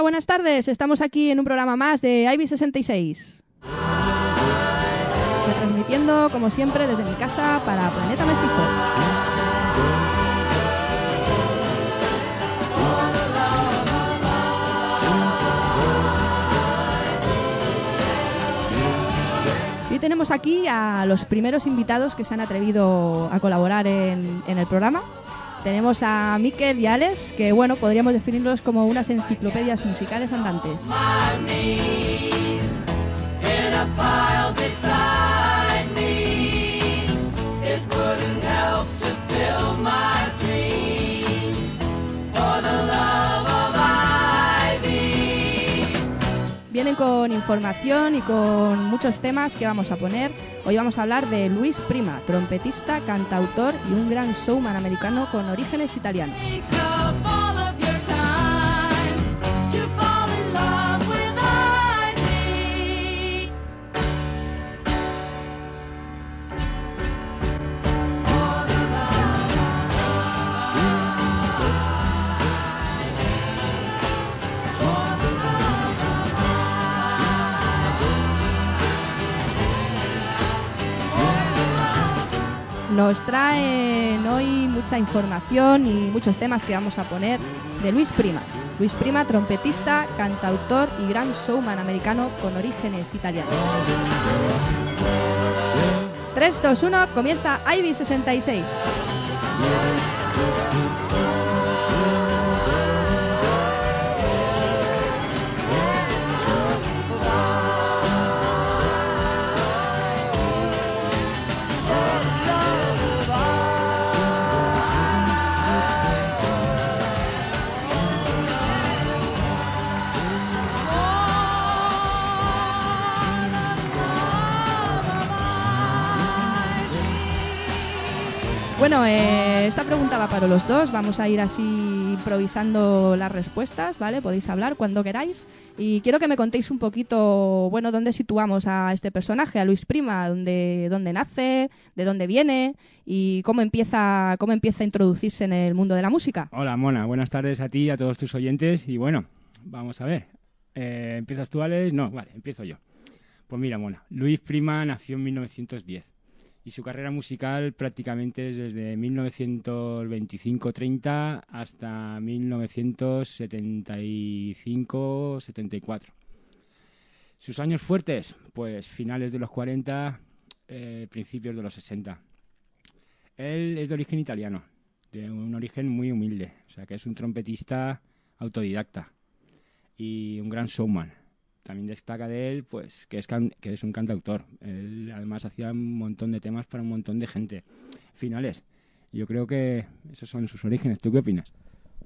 Buenas tardes. Estamos aquí en un programa más de IB66. Retransmitiendo, como siempre, desde mi casa para Planeta Mestizo. Y tenemos aquí a los primeros invitados que se han atrevido a colaborar en el programa. Tenemos a Miquel y Alex, que bueno, podríamos definirlos como unas enciclopedias musicales andantes. Vienen con información y con muchos temas que vamos a poner. Hoy vamos a hablar de Luis Prima, trompetista, cantautor y un gran showman americano con orígenes italianos. Nos traen hoy mucha información y muchos temas que vamos a poner de Luis Prima. Luis Prima, trompetista, cantautor y gran showman americano con orígenes italianos. 3, 2, 1, comienza Ivy 66. Bueno, eh, esta pregunta va para los dos. Vamos a ir así improvisando las respuestas, ¿vale? Podéis hablar cuando queráis. Y quiero que me contéis un poquito, bueno, dónde situamos a este personaje, a Luis Prima, dónde, dónde nace, de dónde viene y cómo empieza, cómo empieza a introducirse en el mundo de la música. Hola, Mona. Buenas tardes a ti y a todos tus oyentes. Y bueno, vamos a ver. Eh, ¿Empiezas tú, Alex? No, vale, empiezo yo. Pues mira, Mona. Luis Prima nació en 1910 y su carrera musical prácticamente es desde 1925-30 hasta 1975-74. Sus años fuertes, pues finales de los 40, eh, principios de los 60. Él es de origen italiano, de un origen muy humilde, o sea que es un trompetista autodidacta y un gran showman también destaca de él pues que es can- que es un cantautor él además hacía un montón de temas para un montón de gente finales yo creo que esos son sus orígenes tú qué opinas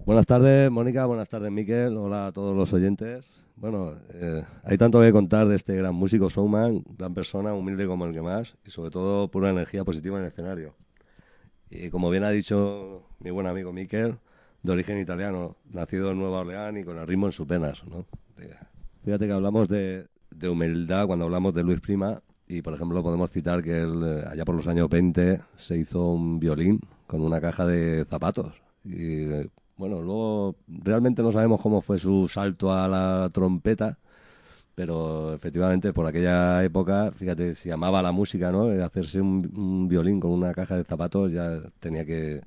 Buenas tardes, Mónica. Buenas tardes, Miquel. Hola a todos los oyentes. Bueno, eh, hay tanto que contar de este gran músico, showman, gran persona, humilde como el que más, y sobre todo pura energía positiva en el escenario. Y como bien ha dicho mi buen amigo Miquel, de origen italiano, nacido en Nueva Orleans y con el ritmo en sus penas. ¿no? Fíjate que hablamos de, humildad cuando hablamos de Luis Prima, y por ejemplo podemos citar que él, eh, allá por los años 20, se hizo un violín con una caja de zapatos. Y eh, bueno, luego realmente no sabemos cómo fue su salto a la trompeta, pero efectivamente por aquella época, fíjate, se llamaba la música, ¿no? Eh, Hacerse un, un violín con una caja de zapatos ya tenía que,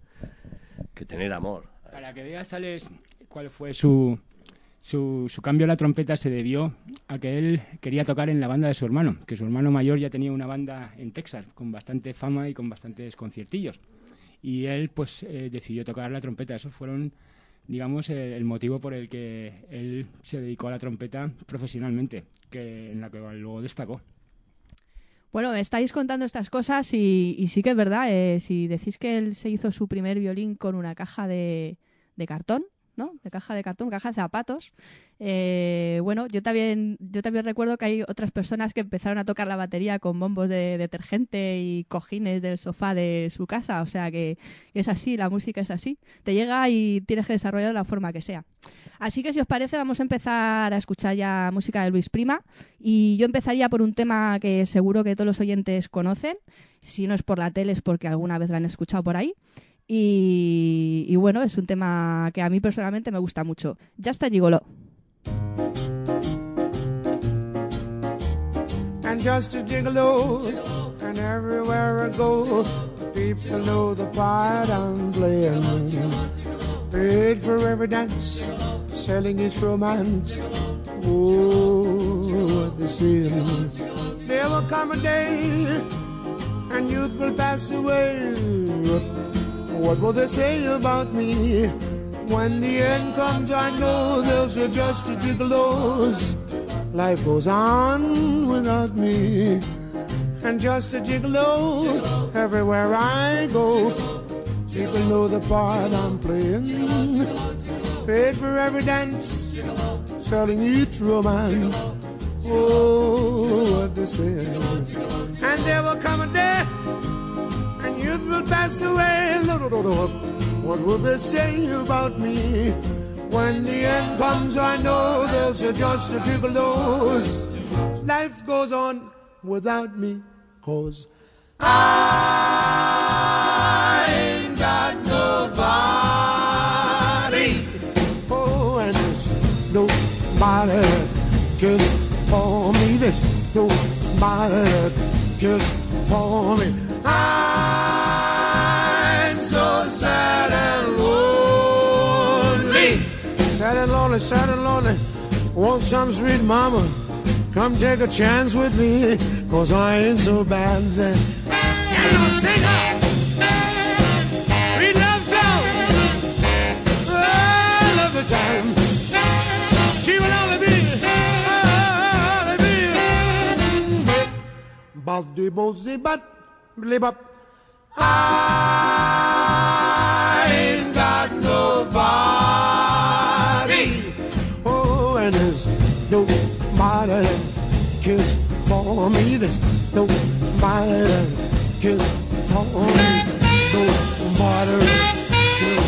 que tener amor. para que veas Alex cuál fue su, su cambio a la trompeta se debió a que él quería tocar en la banda de su hermano que su hermano mayor ya tenía una banda en Texas con bastante fama y con bastantes conciertillos y él pues eh, decidió tocar la trompeta esos fueron digamos, eh, el motivo por el que él se dedicó a la trompeta profesionalmente, que en la que luego destacó. Bueno, estáis contando estas cosas y, y sí que es verdad. eh, si decís que él se hizo su primer violín con una caja de, de cartón, ¿no? De caja de cartón, caja de zapatos. eh, bueno, yo también, yo también recuerdo que hay otras personas que empezaron a tocar la batería con bombos de detergente y cojines del sofá de su casa. O sea que es así, la música es así. Te llega y tienes que desarrollar de la forma que sea. Así que si os parece vamos a empezar a escuchar ya música de Luis Prima y yo empezaría por un tema que seguro que todos los oyentes conocen, si no es por la tele es porque alguna vez la han escuchado por ahí y, y bueno, es un tema que a mí personalmente me gusta mucho. Ya está Gigolo. and just a gigolo. And everywhere I go, people know the part I'm playing. Paid for every dance, selling its romance. Oh, they say. There will come a day, and youth will pass away. What will they say about me? When the end comes, I know they'll say just a gigolos. Life goes on without me. And just a gigolo everywhere I go. People know the part I'm playing. Paid for every dance, selling each romance. Oh, what they say. And there will come a day, will pass away. What will they say about me? When the end comes, I know there's just a gigolos. Life goes on without me, cause I ain't got nobody. Oh, and there's nobody cares for me. There's nobody cares for me. I'm Sad and lonely, sad and lonely. Want some sweet mama? Come take a chance with me, cause I ain't so bad. And I'll sing her. Sweet love song. I love the time. She will only be, only be. Baldi bozi bat, blibop. I ain't got nobody. There's nobody that cares for me. There's nobody that cares for me. Nobody that cares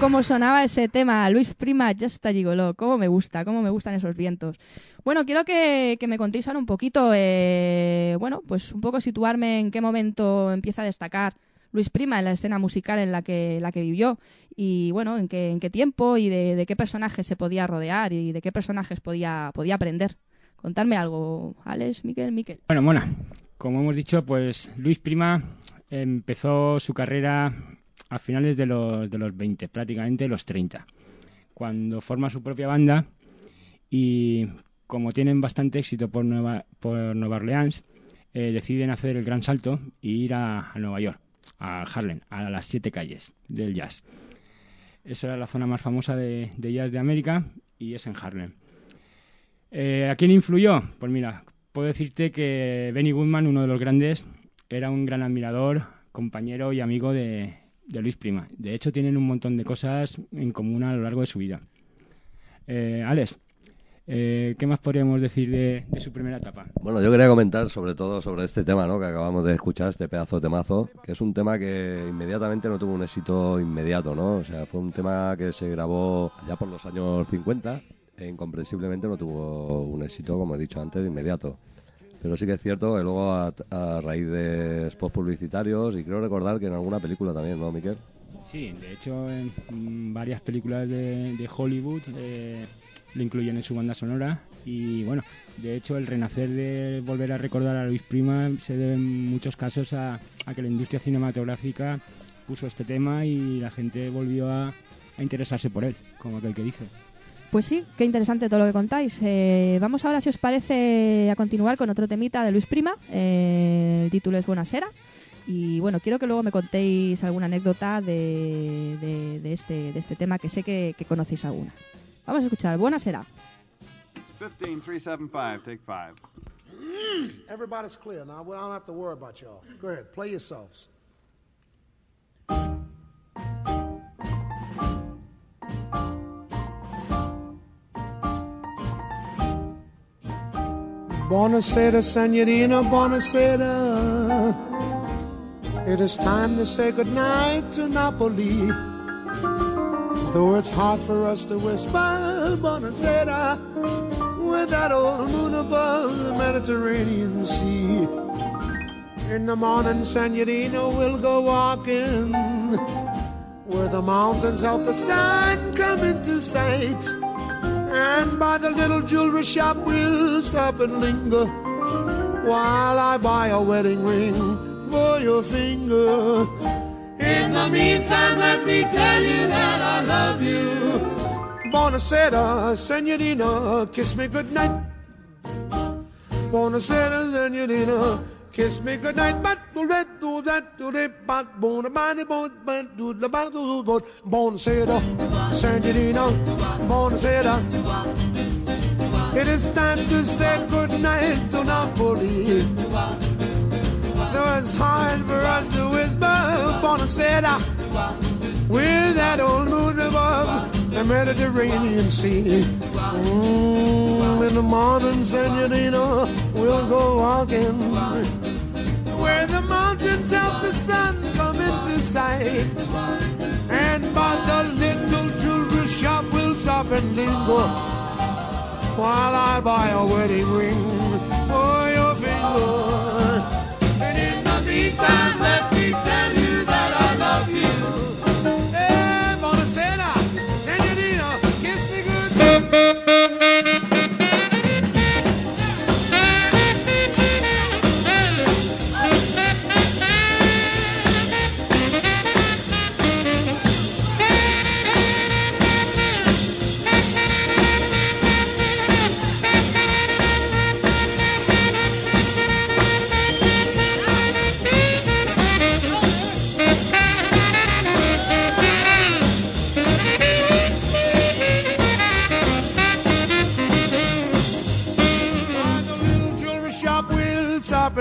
cómo sonaba ese tema. Luis Prima, ya está gigoló. Cómo me gusta, cómo me gustan esos vientos. Bueno, quiero que, me contéis ahora un poquito, eh, bueno, pues un poco situarme en qué momento empieza a destacar Luis Prima en la escena musical en la que, la que vivió y, bueno, en qué, en qué tiempo y de, qué personajes se podía rodear y de qué personajes podía, podía aprender. Contadme algo, Alex, Miquel, Miquel. Bueno, Mona, como hemos dicho, pues Luis Prima empezó su carrera a finales de los, de los 20, prácticamente los 30, cuando forma su propia banda y como tienen bastante éxito por Nueva, por Nueva Orleans, eh, deciden hacer el gran salto y ir a, Nueva York, a Harlem, a las siete calles del jazz. Esa era la zona más famosa de, de jazz de América y es en Harlem. Eh, ¿A quién influyó? Pues mira, puedo decirte que Benny Goodman, uno de los grandes, era un gran admirador, compañero y amigo de, de Luis Prima. De hecho, tienen un montón de cosas en común a lo largo de su vida. Eh, Alex, eh, ¿qué más podríamos decir de, su primera etapa? Bueno, yo quería comentar sobre todo sobre este tema ¿no? que acabamos de escuchar, este pedazo de temazo, que es un tema que inmediatamente no tuvo un éxito inmediato, ¿no? O sea, fue un tema que se grabó ya por los años 50 e incomprensiblemente no tuvo un éxito, como he dicho antes, inmediato. Pero sí que es cierto que luego a, a raíz de spots publicitarios y creo recordar que en alguna película también, ¿no, Miquel? Sí, de hecho, en mm, varias películas de, de Hollywood eh, lo incluyen en su banda sonora. Y bueno, de hecho, el renacer de volver a recordar a Luis Prima se debe en muchos casos a, a que la industria cinematográfica puso este tema y la gente volvió a, a interesarse por él, como aquel que dice. Pues sí, qué interesante todo lo que contáis. Eh, vamos ahora, si os parece, a continuar con otro temita de Luis Prima. Eh, el título es Buenasera. Y bueno, quiero que luego me contéis alguna anécdota de, de- de este, de este tema, que sé que, que conocéis alguna. Vamos a escuchar Buenasera. 15375, take five. Everybody's clear now. I don't have to worry about y'all. Go ahead, play yourselves. Buonasera, senorina, buonasera. It is time to say goodnight to Napoli. Though it's hard for us to whisper, buonasera, with that old moon above the Mediterranean Sea. In the morning, Signorina, we'll go walking where the mountains help the sun come into sight. And by the little jewelry shop, we'll stop and linger while I buy a wedding ring for your finger. In the meantime, let me tell you that I love you. Buonasera, senorina, kiss me goodnight. Buonasera, senorina, kiss me goodnight. But do that, do that, do that, but bona body, bon, but do the bad, do do. Buonasera, senorina, buonasera. It is time to say goodnight to Napoli. Though it's hard for us to whisper, buonasera uh, with that old moon above uh, the Mediterranean Sea. Mm, in the morning, senorina, we'll go walking where the mountains help the sun come into sight. And by the little jewelry shop, we'll stop and linger while I buy a wedding ring for your finger. And in the meantime,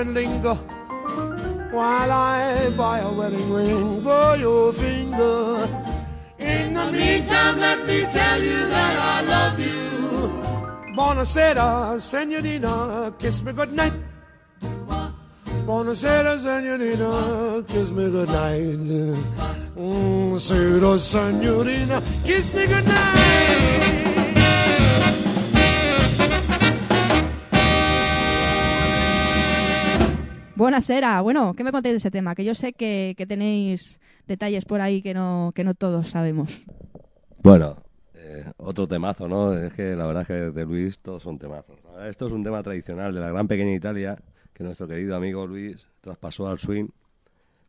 linger while I buy a wedding ring for your finger. In the meantime, let me tell you that I love you. Buonasera, senorina, kiss me goodnight. Buonasera, senorina, kiss me goodnight. Mm, senorina, kiss me goodnight. Buenasera. Bueno, ¿qué me contáis de ese tema? Que yo sé que, que tenéis detalles por ahí que no, que no todos sabemos. Bueno, eh, otro temazo, ¿no? Es que la verdad es que de Luis todos son temazos. Verdad, esto es un tema tradicional de la gran pequeña Italia que nuestro querido amigo Luis traspasó al swing,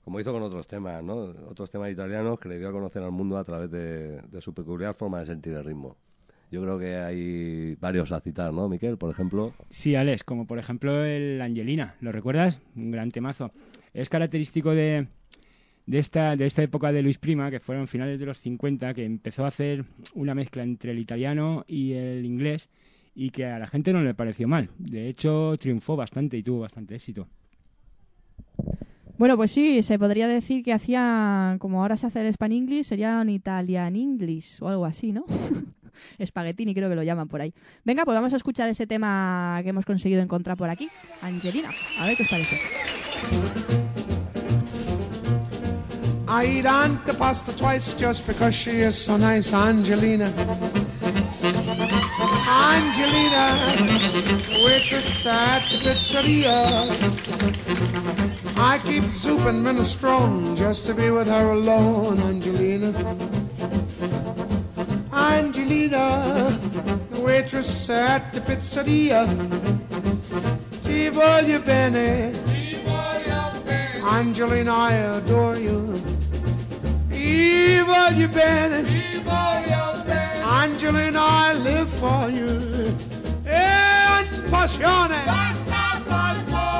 como hizo con otros temas, ¿no? Otros temas italianos que le dio a conocer al mundo a través de su peculiar forma de sentir el ritmo. Yo creo que hay varios a citar, ¿no, Miquel? Por ejemplo. Sí, Alex, como por ejemplo el Angelina, ¿lo recuerdas? Un gran temazo. Es característico de, de, esta, de esta época de Luis Prima, que fueron finales de los 50, que empezó a hacer una mezcla entre el italiano y el inglés y que a la gente no le pareció mal. De hecho, triunfó bastante y tuvo bastante éxito. Bueno, pues sí, se podría decir que hacía, como ahora se hace el Span English, sería un Italian English o algo así, ¿no? Espaguetini creo que lo llaman por ahí. Venga, pues vamos a escuchar ese tema que hemos conseguido encontrar por aquí. Angelina, a ver qué os parece. I eat Aunt pasta twice just because she is so nice, Angelina. Angelina, waitress at the pizzeria. I keep soup and minestrone just to be with her alone, Angelina. Angelina, the waitress at the pizzeria. Ti voglio bene. Angelina, I adore you. Ti voglio bene. Angelina, I live for you. And passione.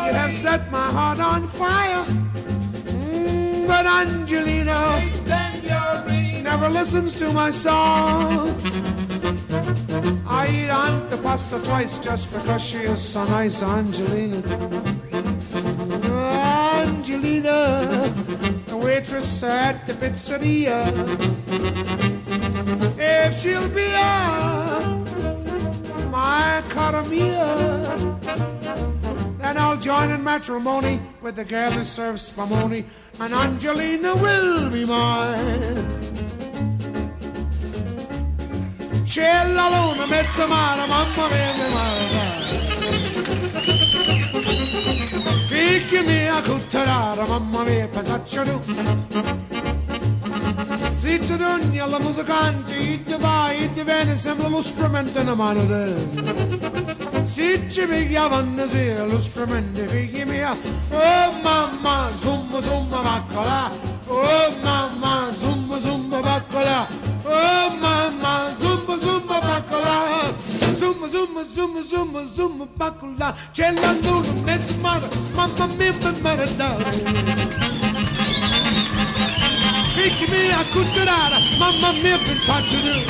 You have set my heart on fire. Mm, But Angelina never listens to my song. I eat Aunt the pasta twice just because she is so nice, Angelina. Angelina, the waitress at the pizzeria. If she'll be a my cara then I'll join in matrimony with the girl who serves spumoni, and Angelina will be mine. C'è la luna, mezza mare, mamma mia, mi male. Figli mia, cutterara, mamma mia, pensaccio tu. Zitta d'ogni alla musicante, il ti vai, il ti viene, sembra lo strumento in mano te. Se ci pigliavano sì, lo strumento, figli mia, oh mamma, zumba zumba baccola, oh mamma, zumba zumba bacola. Oh mama, zumba zumba bacola. Zumba zumba zumba zumba zumba bacola. C'è la luna mezza mara, mamma mia per maradara. Fichi mia cutturara, mamma mia per ciacciare.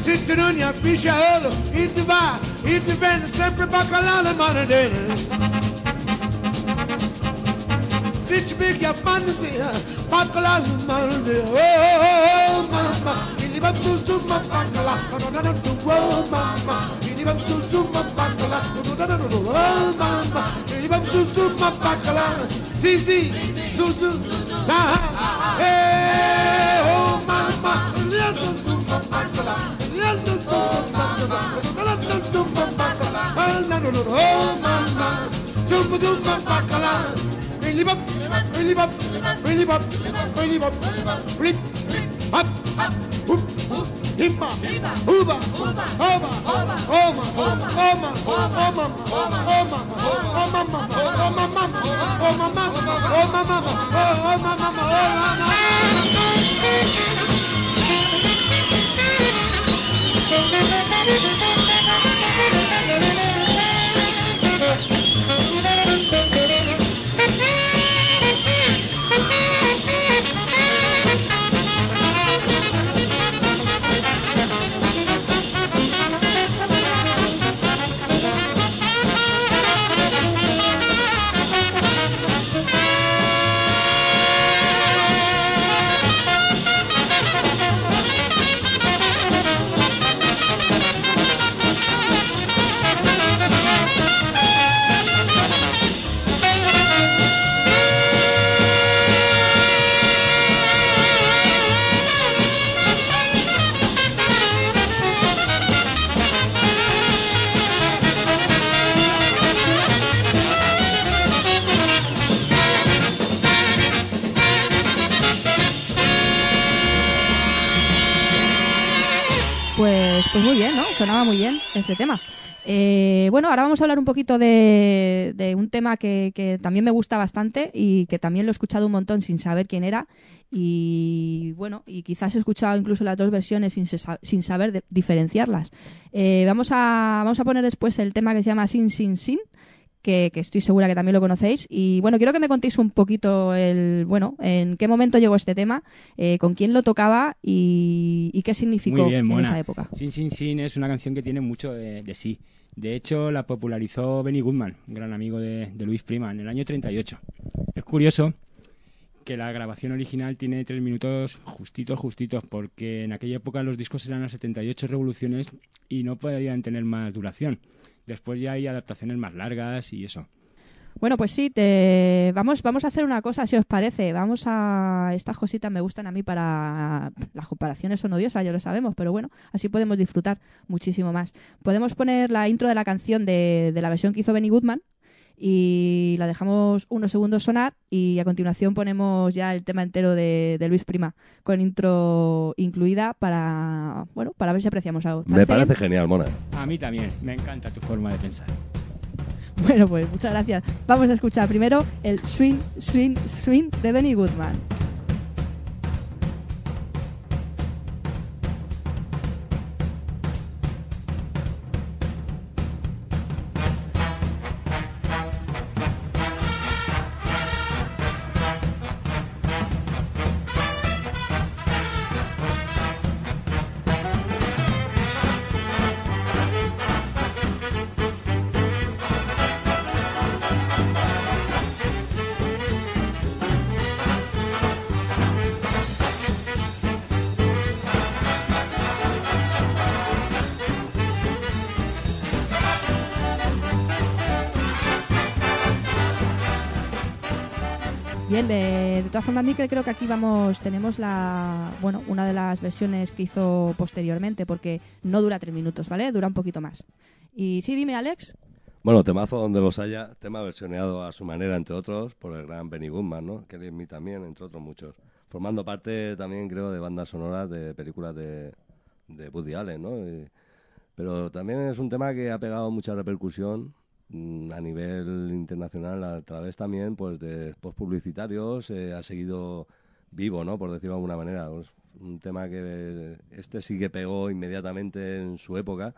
Zitrunha, bicha, olo, e tu vai, e tu vem, sempre bacalhau na maradeira. No no no no no, oh mamma, il va su su ma baccalà, no no no no no, oh mamma, il va su su ma baccalà, sì sì, su su, ah, eh, oh mamma, il va su su ma baccalà. Oh, mama, zumba zumba bacala, Really bop, really bop, really bop, really bop, rip, up, up, hoop, hoop, hippa, hooba, hooba, hooba, hooba, hooba, hooba, hooba, hooba, hooba, hooba, hooba, mama, oh mama, oh mama, oh mama, oh mama. Muy bien este tema. Eh, bueno, ahora vamos a hablar un poquito de, un tema que, también me gusta bastante y que también lo he escuchado un montón sin saber quién era. Y bueno, y quizás he escuchado incluso las dos versiones sin, sin saber de- diferenciarlas. Eh, vamos, a, vamos a poner después el tema que se llama Sin Sin Sin, que, que estoy segura que también lo conocéis. Y bueno, quiero que me contéis un poquito el, bueno, en qué momento llegó este tema, eh, con quién lo tocaba y, y qué significó bien, en esa época. Sin Sin Sin es una canción que tiene mucho de, de sí. De hecho, la popularizó Benny Goodman, un gran amigo de, de Luis Prima, en el año 38. Es curioso que la grabación original tiene tres minutos justitos, justitos, porque en aquella época los discos eran a 78 revoluciones y no podían tener más duración. Después ya hay adaptaciones más largas y eso. Bueno, pues sí, te... vamos, vamos a hacer una cosa, si os parece. Vamos a. Estas cositas me gustan a mí para. Las comparaciones son odiosas, ya lo sabemos, pero bueno, así podemos disfrutar muchísimo más. Podemos poner la intro de la canción de, de la versión que hizo Benny Goodman y la dejamos unos segundos sonar y a continuación ponemos ya el tema entero de, de Luis Prima con intro incluida para. Bueno, para ver si apreciamos algo. Me ¿Parece parece bien? genial, Mona. A mí también, me encanta tu forma de pensar. Bueno, pues muchas gracias. Vamos a escuchar primero el Swing, Swing, Swing de Benny Goodman. Todas formas, Miquel, creo que aquí vamos, tenemos la, bueno, una de las versiones que hizo posteriormente, porque no dura tres minutos, ¿vale? Dura un poquito más. Y sí, dime, Alex. Bueno, temazo donde los haya, tema versioneado a su manera, entre otros, por el gran Benny Goodman, ¿no? Kelly Smith también, entre otros muchos. Formando parte también, creo, de bandas sonoras de películas de, de Woody Allen, ¿no? Pero también es un tema que ha pegado mucha repercusión a nivel internacional a través también pues de post publicitarios eh, ha seguido vivo no por decirlo de alguna manera. Es un tema que este sí que pegó inmediatamente en su época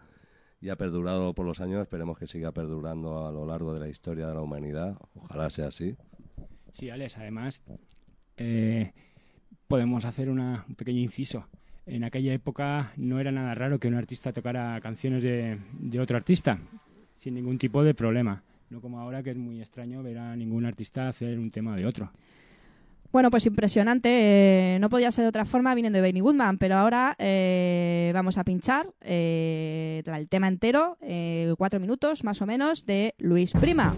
y ha perdurado por los años. Esperemos que siga perdurando a lo largo de la historia de la humanidad. Ojalá sea así. Sí, Alex, además eh, podemos hacer una- un pequeño inciso. En aquella época no era nada raro que un artista tocara canciones de otro artista, sin ningún tipo de problema. No como ahora que es muy extraño ver a ningún artista hacer un tema de otro. Bueno, pues impresionante. eh, no podía ser de otra forma viniendo de Benny Goodman, pero ahora eh, vamos a pinchar eh, el tema entero, cuatro minutos más o menos, de Luis Prima.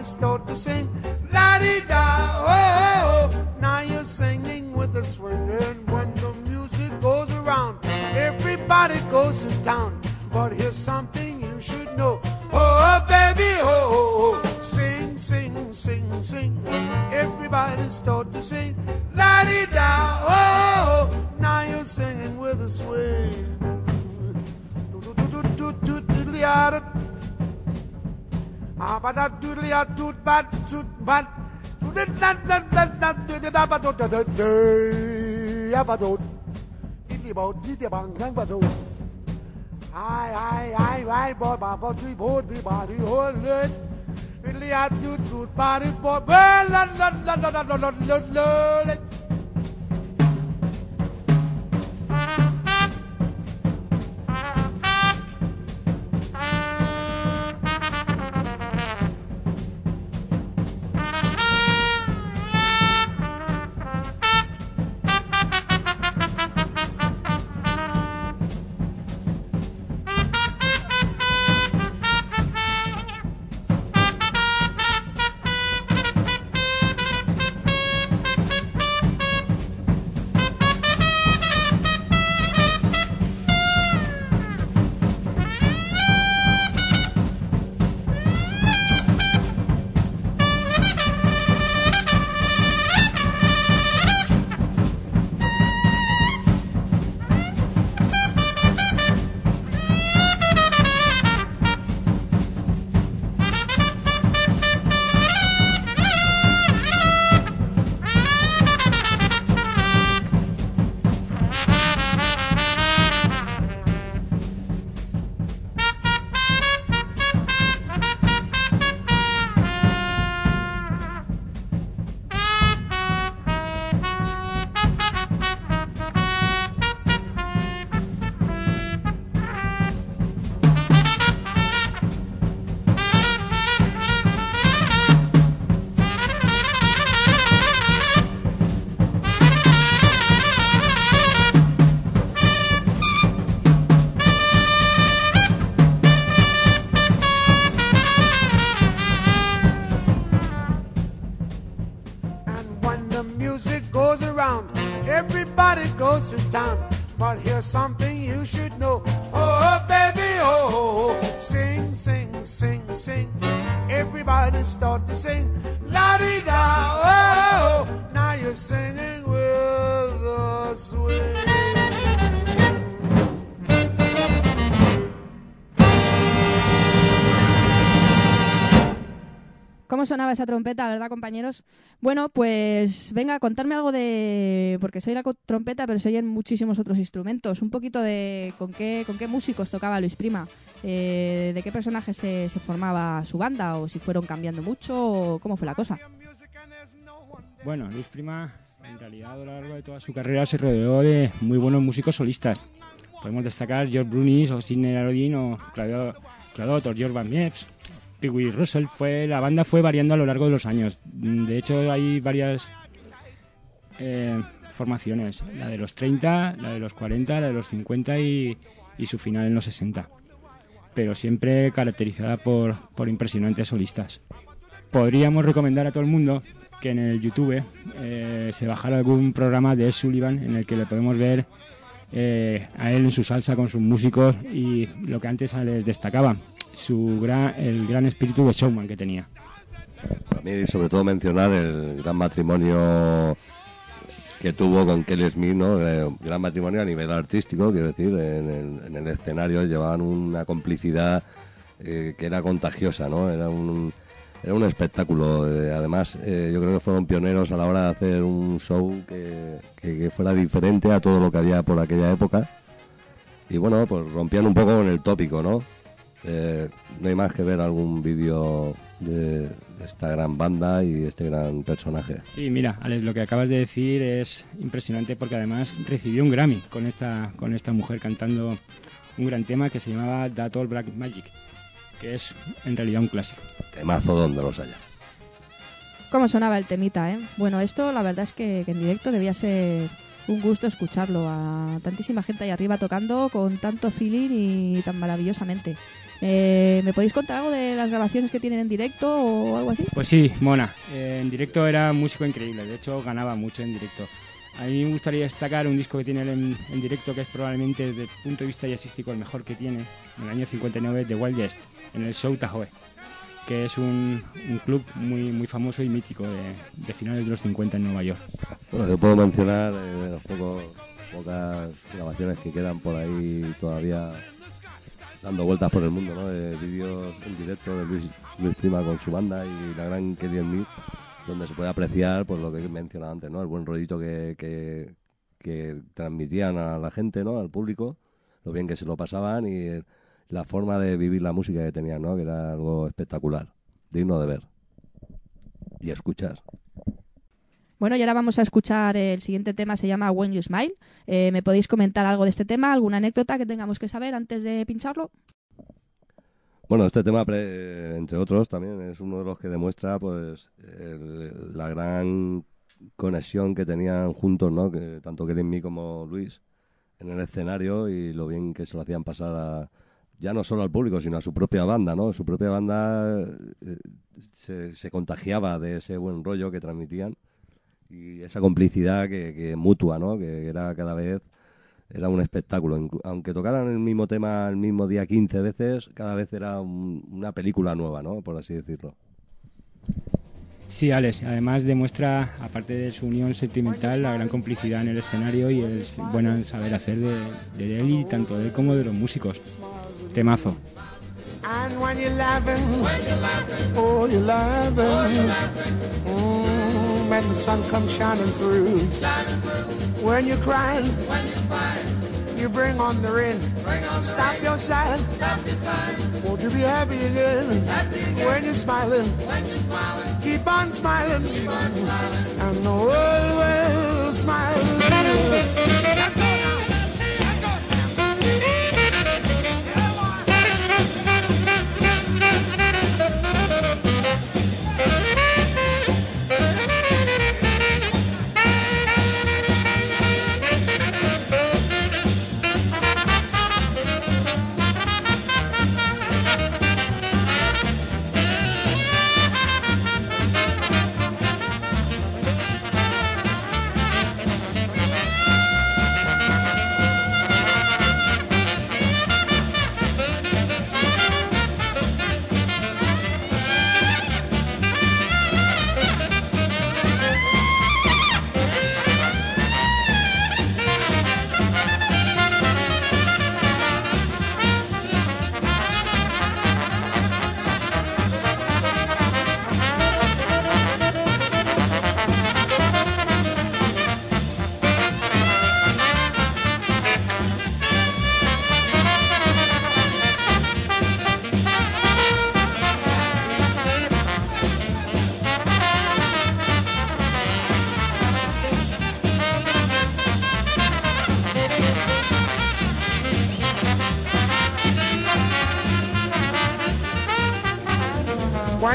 estoy. Ai ai ai ai boy bà bà truy bốt bị bà đi hôn lên Vì liat như trụt bà đi bốt bê lần lần lần lần lần lần lần lần something esa trompeta, verdad, compañeros? Bueno, pues venga, contarme algo de... Porque soy la trompeta, pero se oyen muchísimos otros instrumentos. Un poquito de con qué, con qué músicos tocaba Luis Prima. Eh, ¿De qué personajes se, formaba su banda? ¿O si fueron cambiando mucho? ¿O cómo fue la cosa? Bueno, Luis Prima, en realidad a lo largo de toda su carrera se rodeó de muy buenos músicos solistas. Podemos destacar George Brunis o Sidney Arodin o Claudio, Claudio George Van Mieps, Pee Russell. Fue, la banda fue variando a lo largo de los años. De hecho, hay varias eh, formaciones. La de los 30, la de los 40, la de los 50 y, su final en los 60. Pero siempre caracterizada por, por impresionantes solistas podríamos recomendar a todo el mundo que en el YouTube eh, se bajara algún programa de Sullivan en el que le podemos ver eh, a él en su salsa con sus músicos y lo que antes les destacaba, su gran, el gran espíritu de showman que tenía. Para mí, sobre todo, mencionar el gran matrimonio que tuvo con Kelly Smith, ¿no? Eh, gran matrimonio a nivel artístico, quiero decir, en el, en el escenario llevaban una complicidad eh, que era contagiosa, ¿no? Era un, era un espectáculo. Eh, además, yo creo que fueron pioneros a la hora de hacer un show que, que- que fuera diferente a todo lo que había por aquella época. Y bueno, pues rompían un poco con el tópico, ¿no? Eh, no hay más que ver algún vídeo de, de esta gran banda y este gran personaje. Sí, mira, Alex, lo que acabas de decir es impresionante porque además recibió un Grammy con esta, con esta mujer cantando un gran tema que se llamaba That All Black Magic, que es en realidad un clásico. Temazo donde los haya. ¿Cómo sonaba el temita, eh? Bueno, esto la verdad es que, que en directo debía ser un gusto escucharlo a tantísima gente ahí arriba tocando con tanto feeling y tan maravillosamente. Eh, ¿Me podéis contar algo de las grabaciones que tienen en directo o algo así? Pues sí, Mona, eh, en directo era un músico increíble, de hecho ganaba mucho en directo. A mí me gustaría destacar un disco que tiene él en, en directo que es probablemente desde el punto de vista jazzístico el mejor que tiene, en el año 59 de Wild Jest, en el Show Tahoe, que es un, un club muy, muy famoso y mítico de, de finales de los 50 en Nueva York. Bueno, yo puedo mencionar eh, de los pocos, pocas grabaciones que quedan por ahí todavía dando vueltas por el mundo, ¿no? De vídeos en directo de Luis, Luis Prima con su banda y la gran Kelly Smith. donde se puede apreciar pues lo que he mencionado antes, ¿no? El buen rollito que, que, que transmitían a la gente, ¿no? Al público, lo bien que se lo pasaban y la forma de vivir la música que tenían, ¿no? Que era algo espectacular, digno de ver y escuchar. Bueno, y ahora vamos a escuchar el siguiente tema, se llama When You Smile. Eh, ¿Me podéis comentar algo de este tema? ¿Alguna anécdota que tengamos que saber antes de pincharlo? Bueno, este tema, entre otros, también es uno de los que demuestra pues el- la gran conexión que tenían juntos, ¿no? Que tanto Kevin como Luis en el escenario y lo bien que se lo hacían pasar a ya no solo al público, sino a su propia banda, ¿no? Su propia banda eh, se, se contagiaba de ese buen rollo que transmitían y esa complicidad que, que mutua, ¿no? Que era cada vez era un espectáculo. Aunque tocaran el mismo tema el mismo día 15 veces, cada vez era un- una película nueva, ¿no? Por así decirlo. Sí, Alex, además demuestra, aparte de su unión sentimental, la gran complicidad en el escenario y el buen saber hacer de, de él y tanto de él como de los músicos. Temazo. And when you're laughing, oh, you're laughing. Mm, when the sun comes shining through. When you're crying, you bring on the rain. Stop your sighing. Won't you be happy again? When you're smiling, keep on smiling. And the world will smile.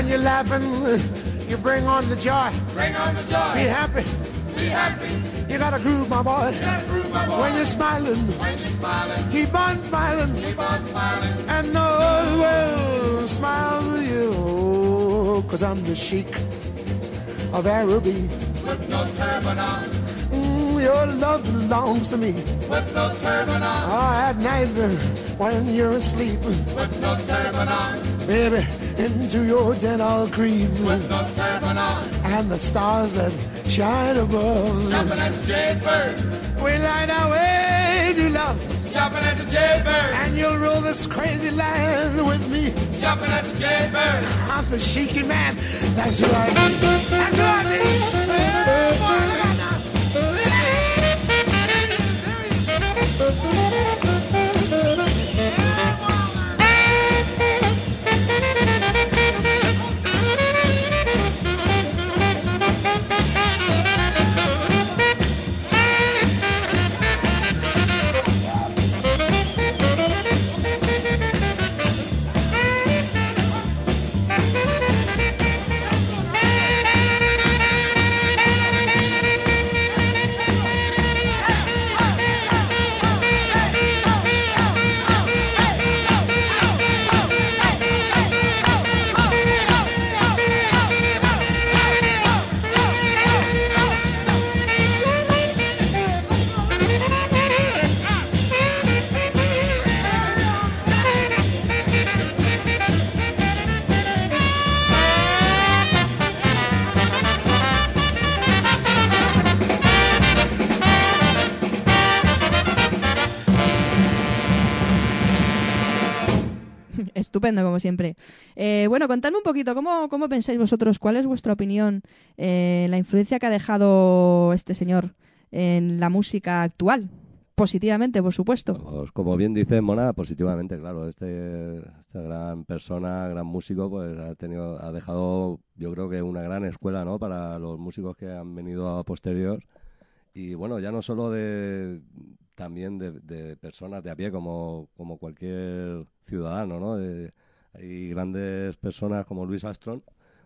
When you're laughing, you bring on the joy. Bring on the joy. Be happy. Be happy. You gotta groove, my boy. You gotta groove, my boy. When you're smiling, When you're smiling, keep on smiling. keep on smiling. And the world will smile with you. Cause I'm the sheik of Araby. With no turban on. Mm, your love belongs to me. With no turban on. Oh, at night when you're asleep, With no turban on. baby, into your den I'll creep. With no turban on. And the stars that shine above. Jumping as a jaybird. We light our way to love. Jumping as a jaybird. And you'll rule this crazy land with me. Jumping as a jaybird. I'm the shaky man. That's who I be. That's who I. Oh, boy, look out now. Jumping Estupendo, como siempre. Eh, bueno, contadme un poquito, ¿cómo, ¿cómo pensáis vosotros? ¿Cuál es vuestra opinión en la influencia que ha dejado este señor en la música actual? Positivamente, por supuesto. Pues, como bien dice Mona, positivamente, claro. Este, esta gran persona, gran músico, pues ha tenido, ha dejado, yo creo que una gran escuela, ¿no? Para los músicos que han venido a posterior. Y bueno, ya no solo de, también de, de personas de a pie, como, como cualquier ciudadano, ¿no? Hay grandes personas como Luis Armstrong,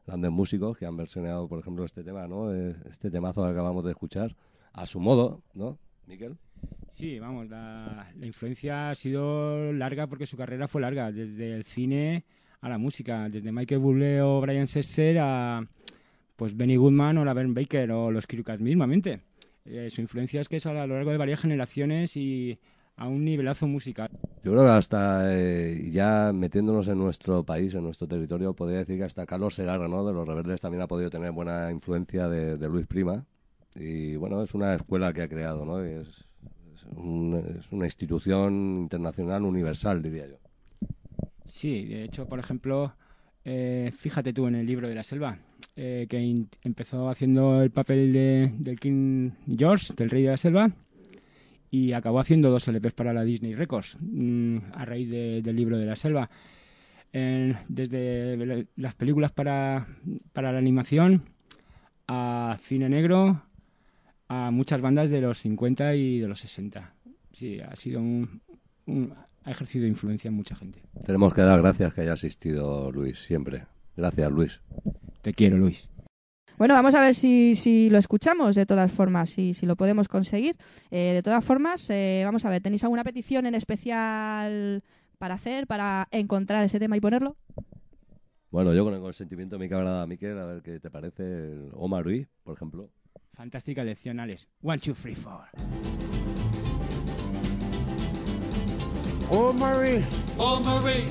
grandes músicos que han versionado, por ejemplo, este tema, ¿no? Eh, Este temazo que acabamos de escuchar, a su modo, ¿no? Miquel. Sí, vamos, la, la influencia ha sido larga porque su carrera fue larga, desde el cine a la música, desde Michael Bublé o Brian Setzer a pues Benny Goodman o la Ben Baker o los Kirukas mismamente. Eh, su influencia es que es a lo largo de varias generaciones y a un nivelazo musical. Yo creo que hasta eh, ya metiéndonos en nuestro país, en nuestro territorio, podría decir que hasta Carlos Segarra, ¿no? De los rebeldes también ha podido tener buena influencia de, de Luis Prima. Y bueno, es una escuela que ha creado, ¿no? Y es, es un- es una institución internacional universal, diría yo. Sí, de hecho, por ejemplo, eh, fíjate tú en el libro de la selva, eh, que empezó haciendo el papel de, del King George, del rey de la selva, y acabó haciendo dos LPs para la Disney Records mm, a raíz de- del libro de la selva. Desde la- las películas para, para la animación a cine negro, a muchas bandas de los 50 y de los 60. Sí, ha sido un- un ha ejercido influencia en mucha gente. Tenemos que dar gracias que haya asistido Luis, siempre. Gracias, Luis. Te quiero, Luis. Bueno, vamos a ver si, si lo escuchamos de todas formas, si, si lo podemos conseguir. Eh, de todas formas, eh, vamos a ver, ¿tenéis alguna petición en especial para hacer, para encontrar ese tema y ponerlo? Bueno, yo con el consentimiento de mi camarada Miquel, a ver qué te parece el Omar Ruiz, por ejemplo. Fantástica lección, Alex. One, two, three, four. Oh, Marie, Oh Marie,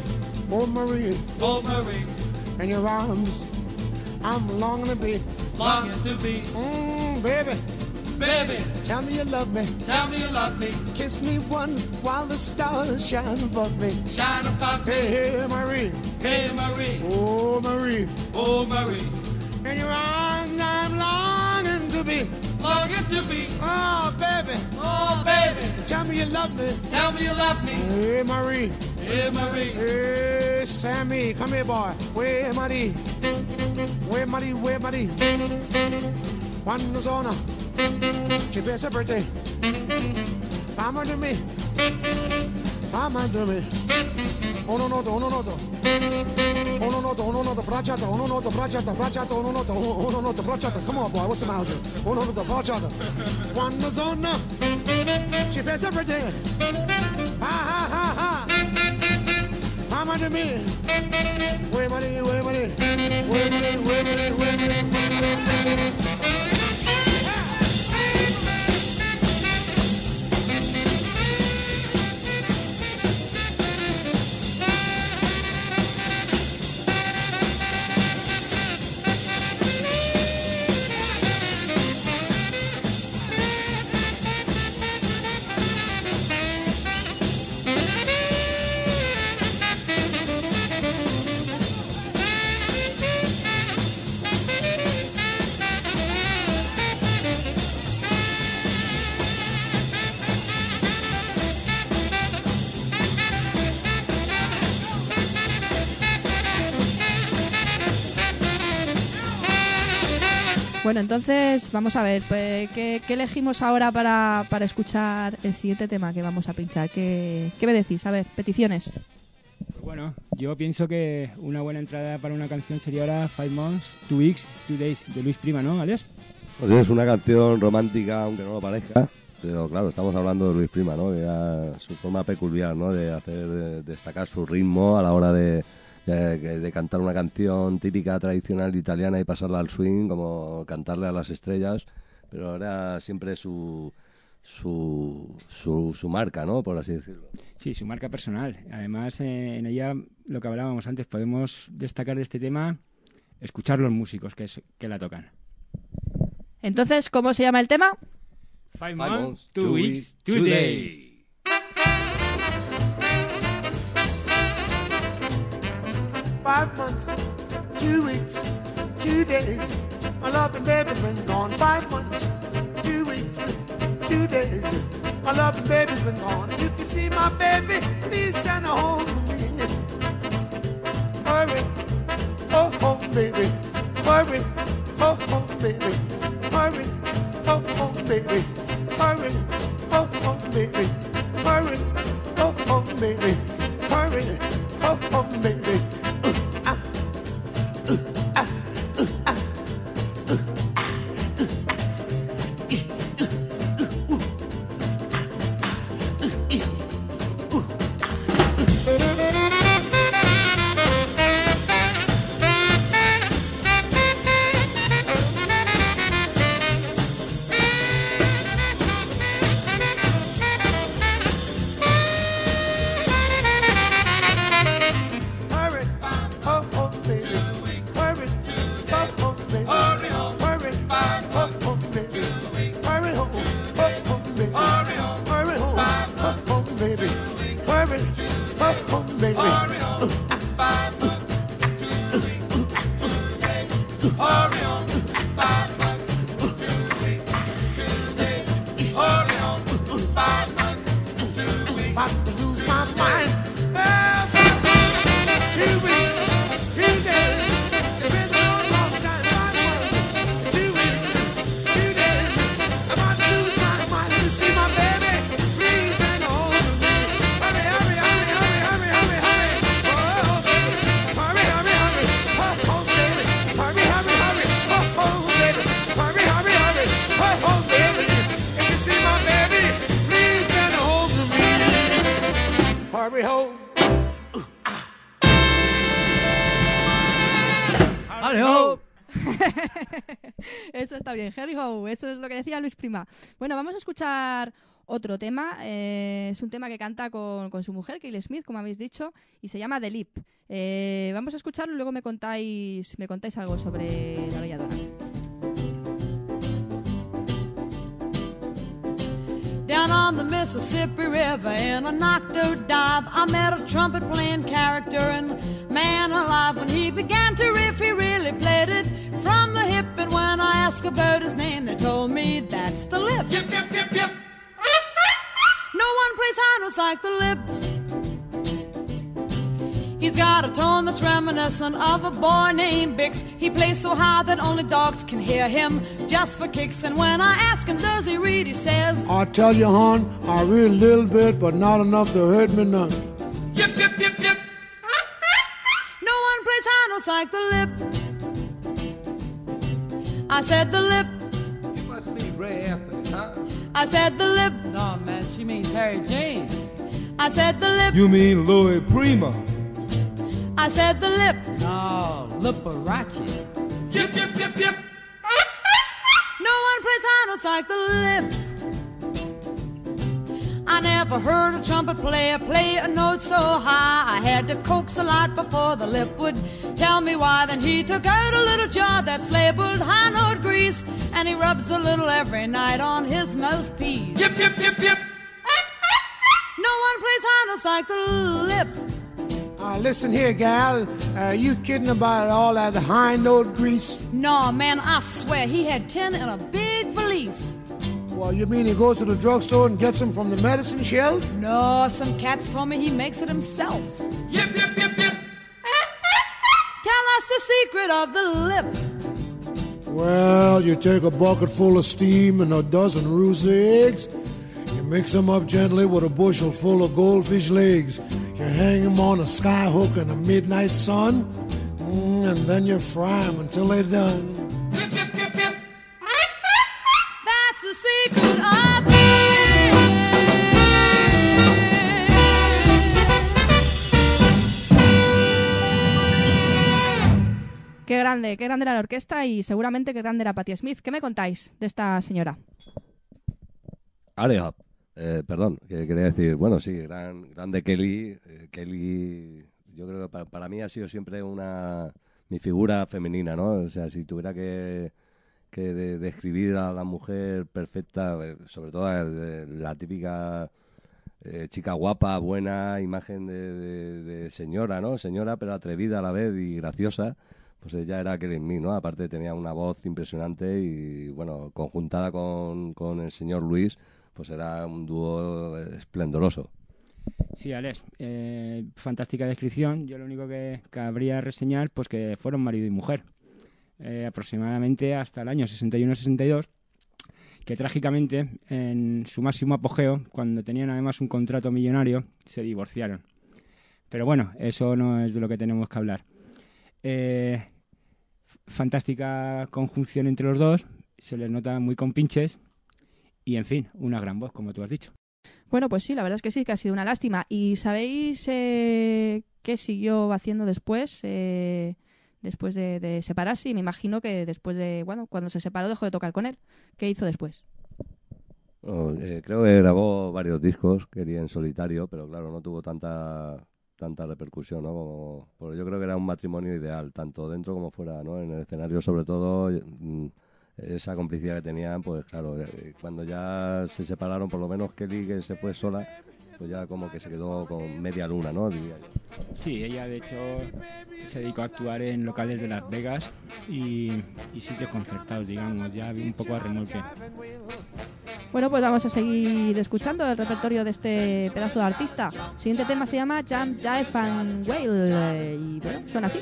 oh, Marie, oh Marie, in your arms, I'm longing to be. longing to be, Mmm, baby, baby. tell me you love me. Tell me you love me, Kiss me once while the stars shine above me. shine above me. Hey, hey, Marie, Hey Marie, oh, Marie, oh Marie, in your arms, I'm longing to be. longing to be, Oh, baby, oh baby. tell me you love me. Tell me you love me, Hey, Marie, hey Marie, hey, Sammy, come here, boy. Where, Marie? Where, Marie, where, Marie? Quando sono? Ci pensa per te. Fammi di me. Fammi di me. Uno noto, uno noto. Uno noto, uno noto, bracciata, uno noto, bracciata, bracciata, uno noto, uno noto, bracciata. Come on, boy, what's the matter? Uno noto, bracciata. Quando sono? Ci pensa per te. Ha ha ha I'm on the beat. Way money, way money, way money, way money, way money. Bueno, entonces vamos a ver, pues, ¿qué, qué elegimos ahora para, para escuchar el siguiente tema que vamos a pinchar? ¿Qué, qué me decís? A ver, peticiones. Pues bueno, yo pienso que una buena entrada para una canción sería ahora Five Months, Two Weeks, Two Days de Luis Prima, ¿no, Alex? Pues es una canción romántica, aunque no lo parezca, pero claro, estamos hablando de Luis Prima, ¿no? Que su forma peculiar, ¿no? De hacer de- destacar su ritmo a la hora de, de, de cantar una canción típica, tradicional italiana y pasarla al swing, como cantarle a las estrellas, pero era siempre su, su, su, su marca, ¿no? Por así decirlo. Sí, su marca personal. Además, eh, en ella, lo que hablábamos antes, podemos destacar de este tema, escuchar los músicos que, es- que la tocan. Entonces, ¿cómo se llama el tema? Five, months, two weeks, two days. Five months, two weeks, two days. My loving baby's been gone five months, two weeks, two days. My loving baby's been gone. If you see my baby, please send her home to me. Hurry, oh home, baby. Hurry, oh home, baby. Hurry, oh home, baby. Hurry, oh home, baby. Hurry, oh home, baby. Hurry, oh home, baby. Bien, Harry Ho, eso es lo que decía Luis Prima. Bueno, vamos a escuchar otro tema. eh, es un tema que canta con, con su mujer, Kyle Smith, como habéis dicho, y se llama The Leap. Eh, vamos a escucharlo y luego me contáis, me contáis algo sobre la belladona. Down on the Mississippi River in a knocked-out dive, I met a trumpet-playing character and man alive. When he began to riff, he really played it from the hip. And when I asked about his name, they told me that's the lip. Yip, yip, yip, yip. No one plays high notes like the lip. He's got a tone that's reminiscent of a boy named Bix. He plays so high that only dogs can hear him just for kicks. And when I ask him, does he read, he says, I tell you, hon, I read a little bit, but not enough to hurt me none. Yip, yip, yip, yip. No one plays high notes like the lip. I said the lip. You must be Ray Anthony, huh? I said the lip. No, man, she means Harry James. I said the lip. You mean Louis Prima? I said the lip. No, Liberace. Yip, yip, yip, yip. No one plays high notes like the lip. I never heard a trumpet player play a note so high. I had to coax a lot before the lip would tell me why. Then he took out a little jar that's labeled high note grease, and he rubs a little every night on his mouthpiece. Yip, yip, yip, yip. No one plays high notes like the lip. Uh, listen here, gal. Uh, you kidding about all that high note grease? No, man, I swear he had ten in a big valise. Well, you mean he goes to the drugstore and gets them from the medicine shelf? No, some cats told me he makes it himself. Yip, yip, yip, yip. Tell us the secret of the lip. Well, you take a bucket full of steam and a dozen roost eggs. You mix them up gently with a bushel full of goldfish legs. You hang them on a sky hook in the midnight sun, mm, and then you fry them until they're done. That's the secret of the Qué grande, qué grande era la orquesta y seguramente qué grande era Patti Smith. ¿Qué me contáis de esta señora? Arehop. Eh, perdón, que quería decir, bueno, sí, gran, grande Kelly. eh, Kelly, yo creo que pa- para, mí ha sido siempre una mi figura femenina, ¿no? O sea, si tuviera que, que de- describir a la mujer perfecta, eh, sobre todo eh, la típica chica guapa, buena, imagen de, señora, ¿no? Señora, pero atrevida a la vez y graciosa. Pues ella era Kelly Me, ¿no? Aparte tenía una voz impresionante y, bueno, conjuntada con, con el señor Luis, pues era un dúo esplendoroso. Sí, Alex, eh, fantástica descripción. Yo lo único que cabría reseñar, pues que fueron marido y mujer. Eh, aproximadamente hasta el año 61-62, que trágicamente, en su máximo apogeo, cuando tenían además un contrato millonario, se divorciaron. Pero bueno, eso no es de lo que tenemos que hablar. Eh, fantástica conjunción entre los dos, se les nota muy compinches y, en fin, una gran voz, como tú has dicho. Bueno, pues sí, la verdad es que sí, que ha sido una lástima. ¿Y sabéis eh, qué siguió haciendo después? eh, después de, de separarse, y me imagino que después de, bueno, cuando se separó dejó de tocar con él. ¿Qué hizo después? Bueno, eh, creo que grabó varios discos, quería en solitario, pero claro, no tuvo tanta tanta repercusión, ¿no? Como, yo creo que era un matrimonio ideal, tanto dentro como fuera, ¿no? En el escenario, sobre todo, mm, esa complicidad que tenían, pues claro, eh, cuando ya se separaron, por lo menos Kelly, que se fue sola, pues ya como que se quedó con media luna, ¿no? Diría yo. Sí, ella de hecho se dedicó a actuar en locales de Las Vegas y, y sitios concertados, digamos, ya un poco a remolque. Bueno, pues vamos a seguir escuchando el repertorio de este pedazo de artista. El siguiente tema se llama Jump, Jive and Wail. eh, Y bueno, suena así.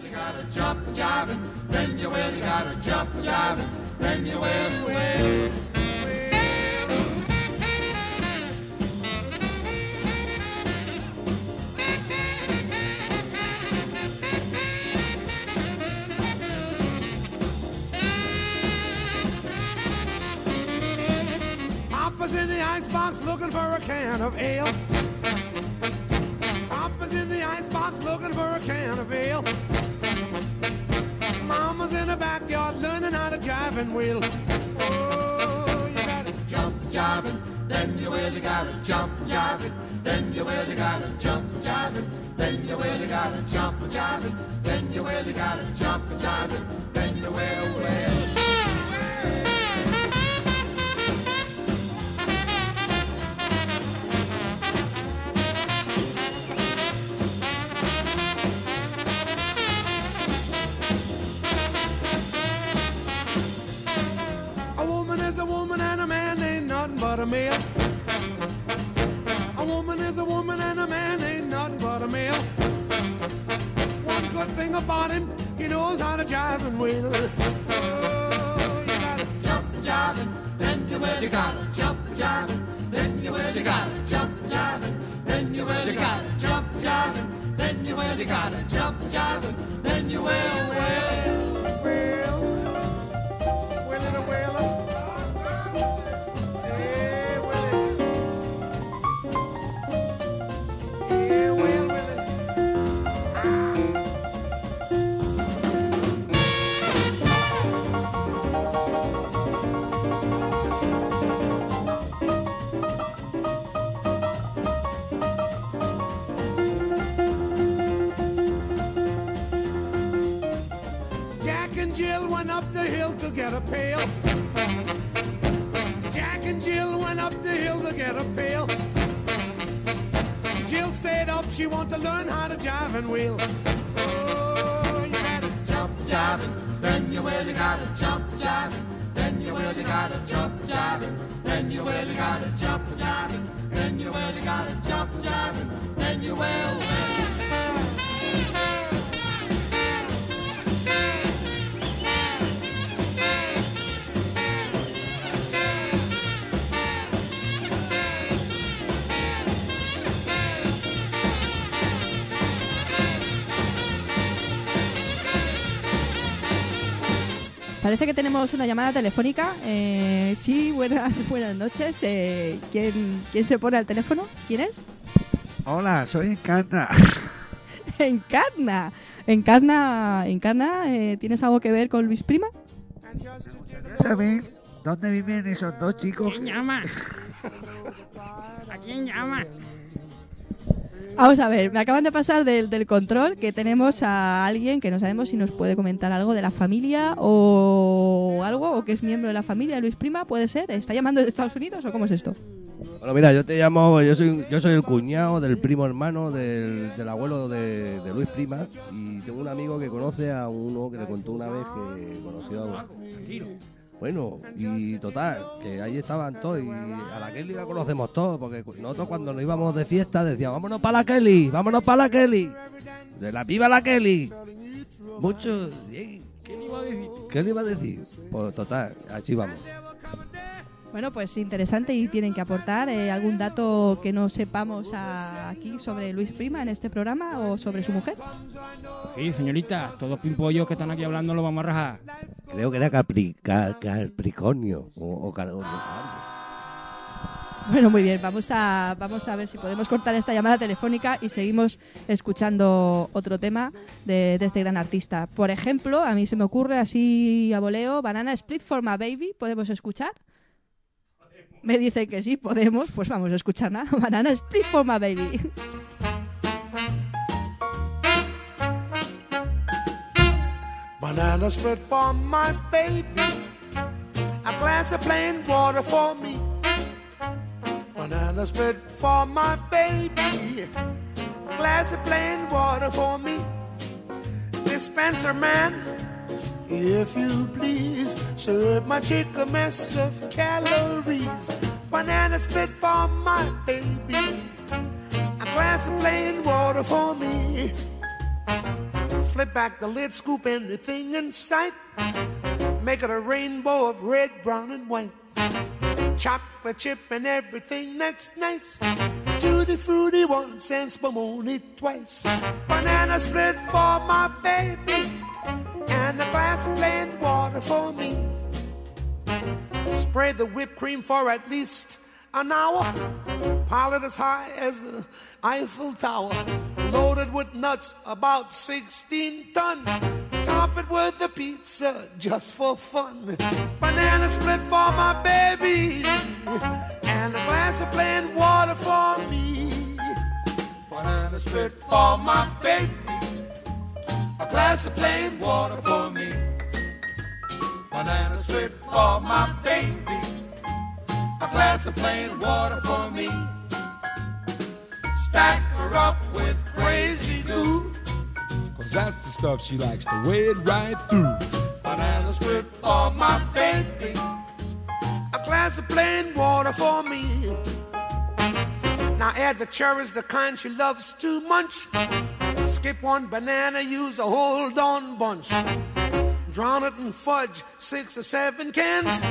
Looking for a can of ale. Papa's in the icebox looking for a can of ale. Mama's in the backyard learning how to jive and wheel. Oh, you gotta jump jiving, then you really gotta jump jiving, then you really gotta jump jiving, then you really gotta jump jiving, then you really gotta jump jiving, Jack and Jill went up the hill to get a pail. Jack and Jill went up the hill to get a pail. Jill stayed up, she wanted to learn how to jive and wheel. Oh, you gotta jump jiving, then you really gotta jump jiving, then you really gotta jump jiving, then you really gotta jump jiving, then you really gotta jump jiving, then you will. Parece que tenemos una llamada telefónica. Eh, sí, buenas, buenas noches. Eh, ¿quién, ¿Quién se pone al teléfono? ¿Quién es? Hola, soy Encarna. Encarna. Encarna, Encarna, eh, ¿tienes algo que ver con Luis Prima? ¿Quieres saber dónde viven esos dos chicos? ¿Quién llama? ¿A quién llama? Vamos a ver, me acaban de pasar del, del control que tenemos a alguien que no sabemos si nos puede comentar algo de la familia o algo, o que es miembro de la familia de Luis Prima, puede ser. ¿Está llamando de Estados Unidos o cómo es esto? Bueno, mira, yo te llamo, yo soy, yo soy el cuñado del primo hermano del, del abuelo de, de Luis Prima y tengo un amigo que conoce a uno que le contó una vez que conoció a... Bueno, y total, que ahí estaban todos y a la Kelly la conocemos todos, porque nosotros cuando nos íbamos de fiesta decíamos, vámonos para la Kelly, vámonos para la Kelly, de la piba la Kelly. Muchos... ¿Qué le iba a decir? ¿Qué le iba a decir? Pues total, así vamos. Bueno, pues interesante y tienen que aportar eh, algún dato que no sepamos a- aquí sobre Luis Prima en este programa o sobre su mujer. Sí, señorita, todos pimpollos que están aquí hablando lo vamos a rajar. Creo que era Capri, Ca- Capricornio o, o Bueno, muy bien, vamos a, vamos a ver si podemos cortar esta llamada telefónica y seguimos escuchando otro tema de, este gran artista. Por ejemplo, a mí se me ocurre así a voleo, Banana Split for my baby, ¿podemos escuchar? Me dicen que sí, podemos, pues vamos a escuchar nada. Banana Split for my baby. Banana split for my baby. A glass of plain water for me. Banana split for my baby. A glass of plain water for me. Dispenser man, if you please, serve my chick a mess of calories. Banana split for my baby. A glass of plain water for me. Flip back the lid, scoop anything in sight. Make it a rainbow of red, brown, and white. Chocolate chip and everything that's nice. Tutti fruity once and spumoni twice. Banana split for my baby. And a glass of plain water for me. Spray the whipped cream for at least an hour. Pile it as high as the Eiffel Tower. Loaded with nuts, about 16 ton. Top it with the pizza just for fun. Banana split for my baby. And a glass of plain water for me. Banana split for my baby. A glass of plain water for me. Banana split for my baby. A glass of plain water for me. Stack her up with crazy goo. Cause that's the stuff she likes to wade right through. Banana split for my baby. A glass of plain water for me. Now add the cherries, the kind she loves to munch. Skip one banana, use the whole darn bunch. Drown it in fudge, six or seven cans.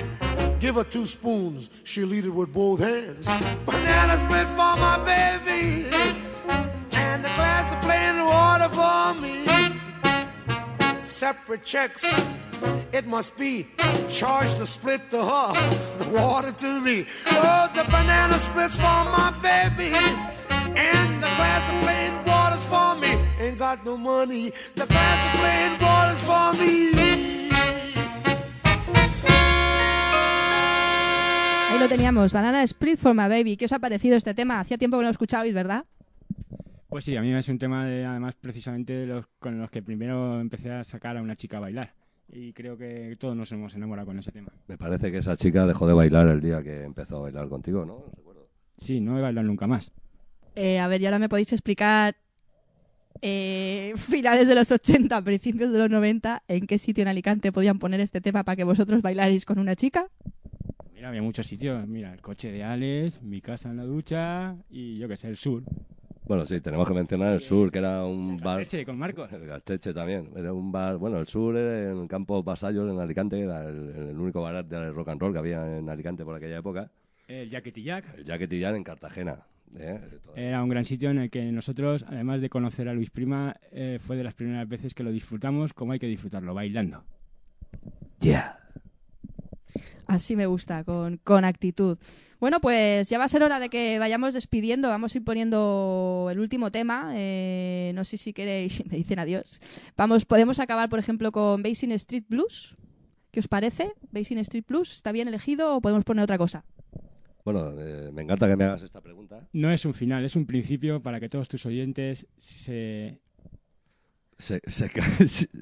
Give her two spoons, she'll eat it with both hands. Banana split for my baby. And a glass of plain water for me. Separate checks. It must be Charge to split to her, uh, the water to me. Oh, the banana splits for my baby. And the glass of plain water's for me. Ain't got no money. The glass of plain water's for me. Lo teníamos, Banana Split for my baby. ¿Qué os ha parecido este tema? Hacía tiempo que no lo escuchabais, ¿verdad? Pues sí, a mí es un tema, de, además, precisamente de los, con los que primero empecé a sacar a una chica a bailar. Y creo que todos nos hemos enamorado con ese tema. Me parece que esa chica dejó de bailar el día que empezó a bailar contigo, ¿no? Sí, no he bailado nunca más. Eh, a ver, y ahora me podéis explicar eh, finales de los 80, principios de los 90, en qué sitio en Alicante podían poner este tema para que vosotros bailarais con una chica. Mira, había muchos sitios. Mira, el coche de Alex, mi casa en la ducha y yo qué sé, el sur. Bueno, sí, tenemos que mencionar el sur, que era un bar... Gasteche, con Marcos. El Gasteche también. Era un bar... Bueno, el sur era en el campo Vasallos, en Alicante, era el, el único bar de rock and roll que había en Alicante por aquella época. El Jacket Jack. El Jacket Jan en Cartagena. ¿eh? Era un gran sitio en el que nosotros, además de conocer a Luis Prima, eh, fue de las primeras veces que lo disfrutamos como hay que disfrutarlo, bailando. Yeah. Así me gusta, con, con actitud. Bueno, pues ya va a ser hora de que vayamos despidiendo. Vamos a ir poniendo el último tema. Eh, no sé si queréis, me dicen adiós. Vamos, podemos acabar, por ejemplo, con Basin Street Blues. ¿Qué os parece? Basin Street Blues, ¿está bien elegido o podemos poner otra cosa? Bueno, eh, me encanta que me hagas esta pregunta. No es un final, es un principio para que todos tus oyentes se... Se, se,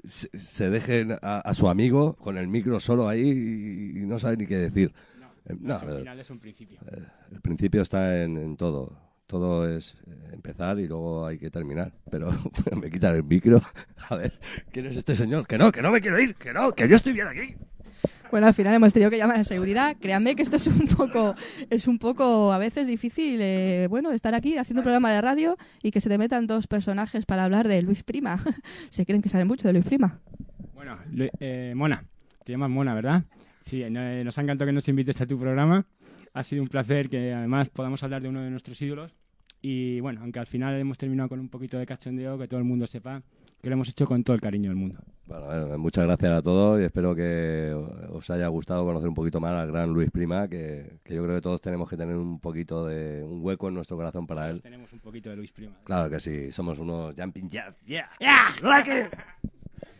se, se dejen a, a, su amigo con el micro solo ahí y, y no sabe ni qué decir. No. Eh, no, un eh, final, es un principio. eh, el principio está en, en todo. Todo es empezar y luego hay que terminar. Pero me quitan el micro. A ver, ¿quién es este señor? Que no, que no me quiero ir, que no, que yo estoy bien aquí. Bueno, al final hemos tenido que llamar a seguridad. Créanme que esto es un poco, es un poco a veces difícil, eh, bueno, estar aquí haciendo un programa de radio y que se te metan dos personajes para hablar de Luis Prima. se creen que saben mucho de Luis Prima. Bueno, eh, Mona, te llamas Mona, ¿verdad? Sí, no- eh, nos ha encantado que nos invites a tu programa. Ha sido un placer que además podamos hablar de uno de nuestros ídolos. Y bueno, aunque al final hemos terminado con un poquito de cachondeo, que todo el mundo sepa que lo hemos hecho con todo el cariño del mundo. Bueno, eh, muchas gracias a todos y espero que os haya gustado conocer un poquito más al gran Luis Prima, que, que yo creo que todos tenemos que tener un poquito de un hueco en nuestro corazón para él. Tenemos un poquito de Luis Prima. Claro que sí, somos unos jumping jazz, yeah.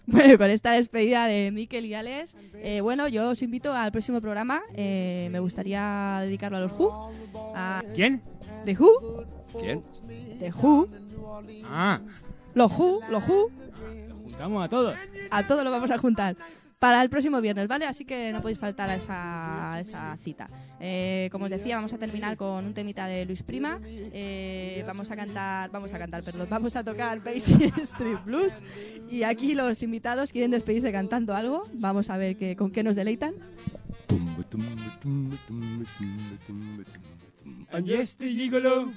Bueno, con esta despedida de Miquel y Alex, eh, bueno, yo os invito al próximo programa. eh, me gustaría dedicarlo a los Who. A ¿Quién? The Who. ¿Quién? The Who. Ah, Los Who, los Who. lo juntamos a todos. A todos lo vamos a juntar. Para el próximo viernes, ¿vale? Así que no podéis faltar a esa, a esa cita. Eh, como os decía, vamos a terminar con un temita de Luis Prima. Eh, vamos a cantar, vamos a cantar, perdón, vamos a tocar Basic Street Blues. Y aquí los invitados quieren despedirse cantando algo. Vamos a ver qué, con qué nos deleitan. And yes, the gigolo,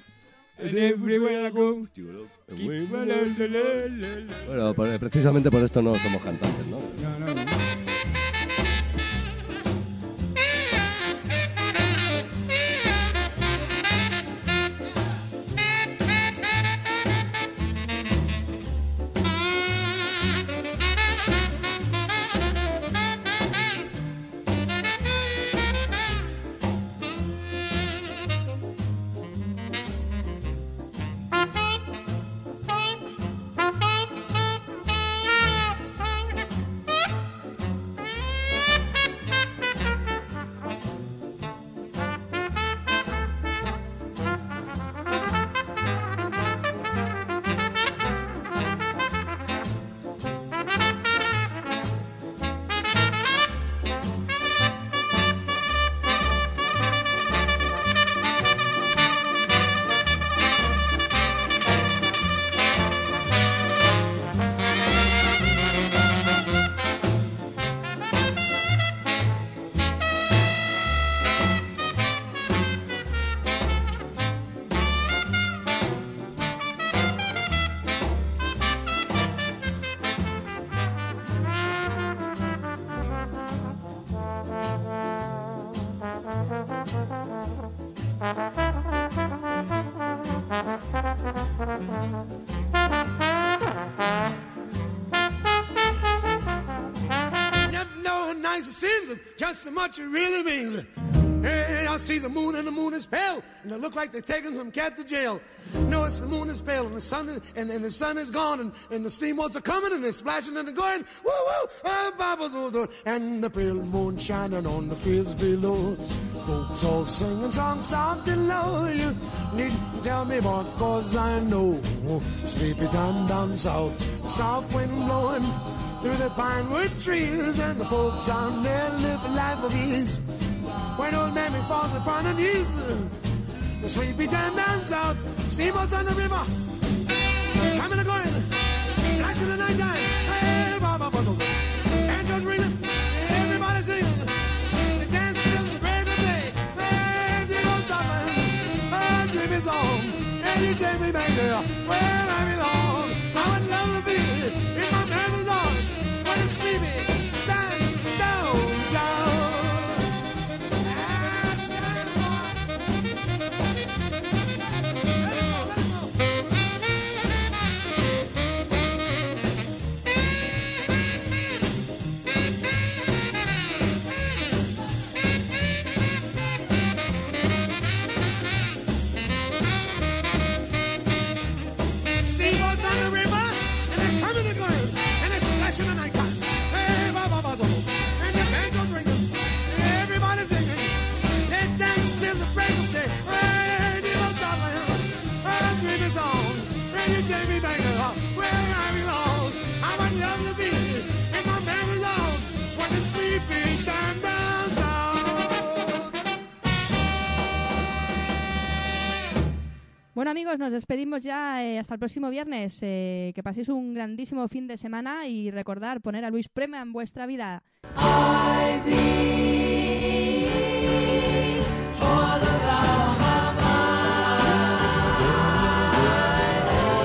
and everywhere I go. Bueno, precisamente por esto no somos cantantes, ¿no? No, no, no. Look like they're taking some cat to jail. No, it's the moon is pale, and the sun is, and, and the sun is gone, and, and the steamboats are coming, and they're splashing and they're going, woo woo, bubbles, oh, oh, and the pale moon shining on the fields below. Folks all singing songs soft and low. You needn't tell me more, cause I know. Sleepy time down south, soft wind blowing through the pine wood trees, and the folks down there live a life of ease. When old mammy falls upon her knees, the sleepy time down south, steamboats on the river, coming and going, splashing the night time. Hey, Baba Bubble, angels ringing, everybody singing, they dance till the break of day. Hey, dear old Scotland, oh, dream is on, and you take me back there where Bueno amigos, nos despedimos ya eh, hasta el próximo viernes. Eh, que paséis un grandísimo fin de semana y recordar poner a Luis Prema en vuestra vida.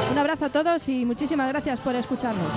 Un abrazo a todos y muchísimas gracias por escucharnos.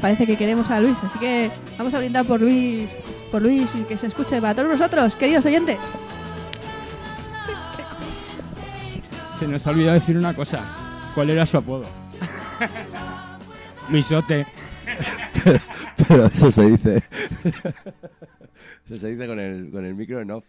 Parece que queremos a Luis, así que vamos a brindar por Luis, por Luis y que se escuche para todos nosotros, queridos oyentes. Se nos ha olvidado decir una cosa. ¿Cuál era su apodo? Luisote. Pero eso se dice. Eso se dice con el, con el micro en off.